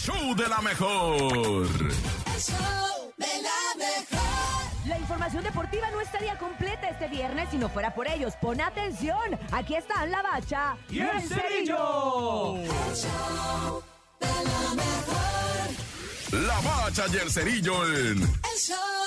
show de la mejor. El show de la mejor. La información deportiva no estaría completa este viernes si no fuera por ellos. Pon atención. Aquí están la bacha y el cerillo. El show de la mejor. La bacha y el cerillo en El show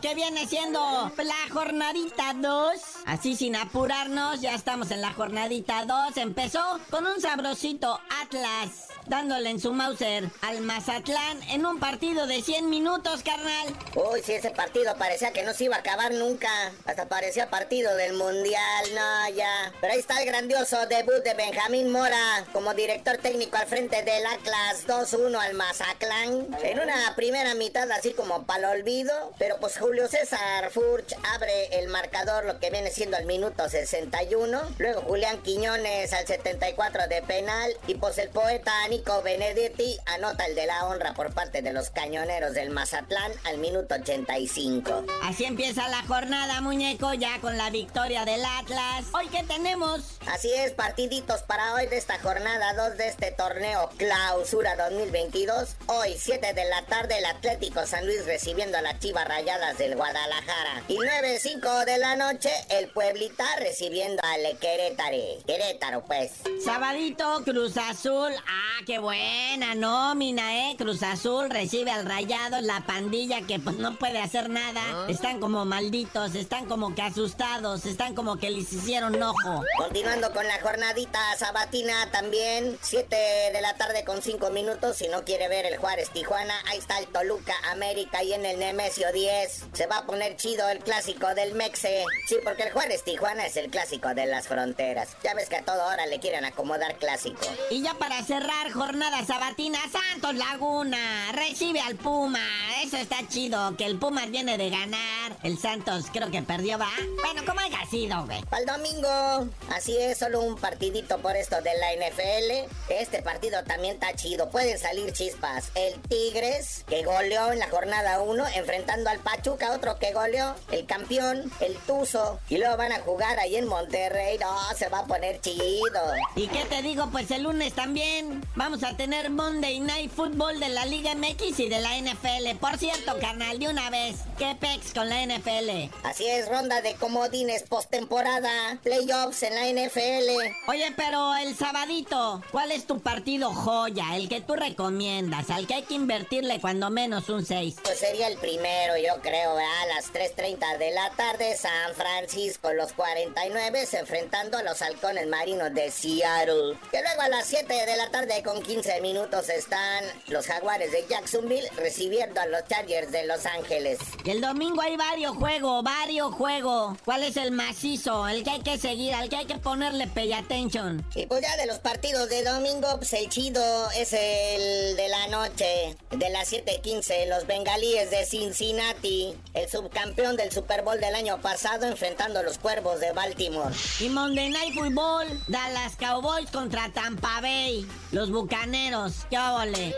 que viene siendo la jornadita 2. Así sin apurarnos, ya estamos en la jornadita 2. Empezó con un sabrosito Atlas, dándole en su Mauser al Mazatlán en un partido de 100 minutos, carnal. Uy, si ese partido parecía que no se iba a acabar nunca. Hasta parecía partido del Mundial, no, ya. Pero ahí está el grandioso debut de Benjamín Mora como director técnico al frente del Atlas 2-1 al Mazatlán. En una primera mitad así como para el olvido. Pero pues Julio César Furch abre el marcador, lo que viene siendo al minuto 61. Luego Julián Quiñones al 74 de penal. Y pues el poeta Nico Benedetti anota el de la honra por parte de los cañoneros del Mazatlán al minuto 85. Así empieza la jornada, muñeco, ya con la victoria del Atlas. Hoy, ¿qué tenemos? Así es, partiditos para hoy de esta jornada 2 de este torneo Clausura 2022. Hoy, 7 de la tarde, el Atlético San Luis recibiendo a las Chivas Rayadas del Guadalajara. Y 9, 5 de la noche, el Pueblita recibiendo al Querétaro. Querétaro, pues. Sabadito, Cruz Azul. Ah, qué buena nómina, ¿eh? Cruz Azul recibe al rayado, la pandilla que pues no puede hacer nada. Están como malditos, están como que asustados, están como que les hicieron ojo. Continuando con la jornadita sabatina también, 7 de la tarde con 5 minutos. Si no quiere ver el Juárez Tijuana, ahí está el Toluca América y en el Nemesio 10. Se va a poner chido el clásico del Mexe. Sí, porque el Juárez Tijuana es el clásico de las fronteras. Ya ves que a toda hora le quieren acomodar clásico. Y ya para cerrar jornada sabatina, Santos Laguna recibe al Puma. Eso está chido, que el Puma viene de ganar. El Santos creo que perdió, ¿va? Bueno, como haya sido, güey. Para el domingo, así es, solo un partidito por esto de la NFL. Este partido también está chido, pueden salir chispas. El Tigres, que goleó en la jornada 1, enfrentando al Pachuca, otro que goleó, el campeón, el Tuzo. Y luego van a jugar ahí en Monterrey, no, se va a poner chido. ¿Y qué te digo? Pues el lunes también vamos a tener Monday Night Football de la Liga MX y de la NFL. Por cierto, carnal, de una vez, ¿qué pex con la NFL? Así es, ronda de comodines postemporada, playoffs en la NFL. Oye, pero el sabadito, ¿cuál es tu partido joya? El que tú recomiendas, al que hay que invertirle cuando menos un 6. Pues sería el primero, yo creo, ¿verdad? a las 3.30 de la tarde, San Francisco, los 49 enfrentando a los halcones marinos de Seattle. Que luego a las 7 de la tarde con 15 minutos están los jaguares de Jacksonville recibiendo a los Chargers de Los Ángeles. Y el domingo hay varios juegos, varios juegos. ¿Cuál es el macizo? El que hay que seguir, al que hay que ponerle pay attention. Y pues ya de los partidos de domingo, pues el chido es el de la noche, de las 7:15, los bengalíes de Cincinnati, el subcampeón del Super Bowl del año pasado, enfrentando a los cuervos de Baltimore. Y Monday Night Football, Dallas Cowboys contra Tampa Bay. Los bucaneros, qué óvole.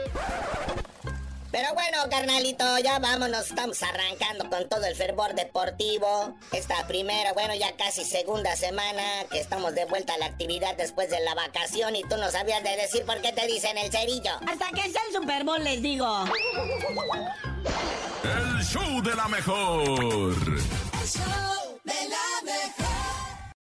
Pero bueno, carnalito, ya vámonos. Estamos arrancando con todo el fervor deportivo. Esta primera, bueno, ya casi segunda semana que estamos de vuelta a la actividad después de la vacación y tú no sabías de decir por qué te dicen el cerillo. Hasta que sea el Super Bowl les digo. el show de la mejor. El show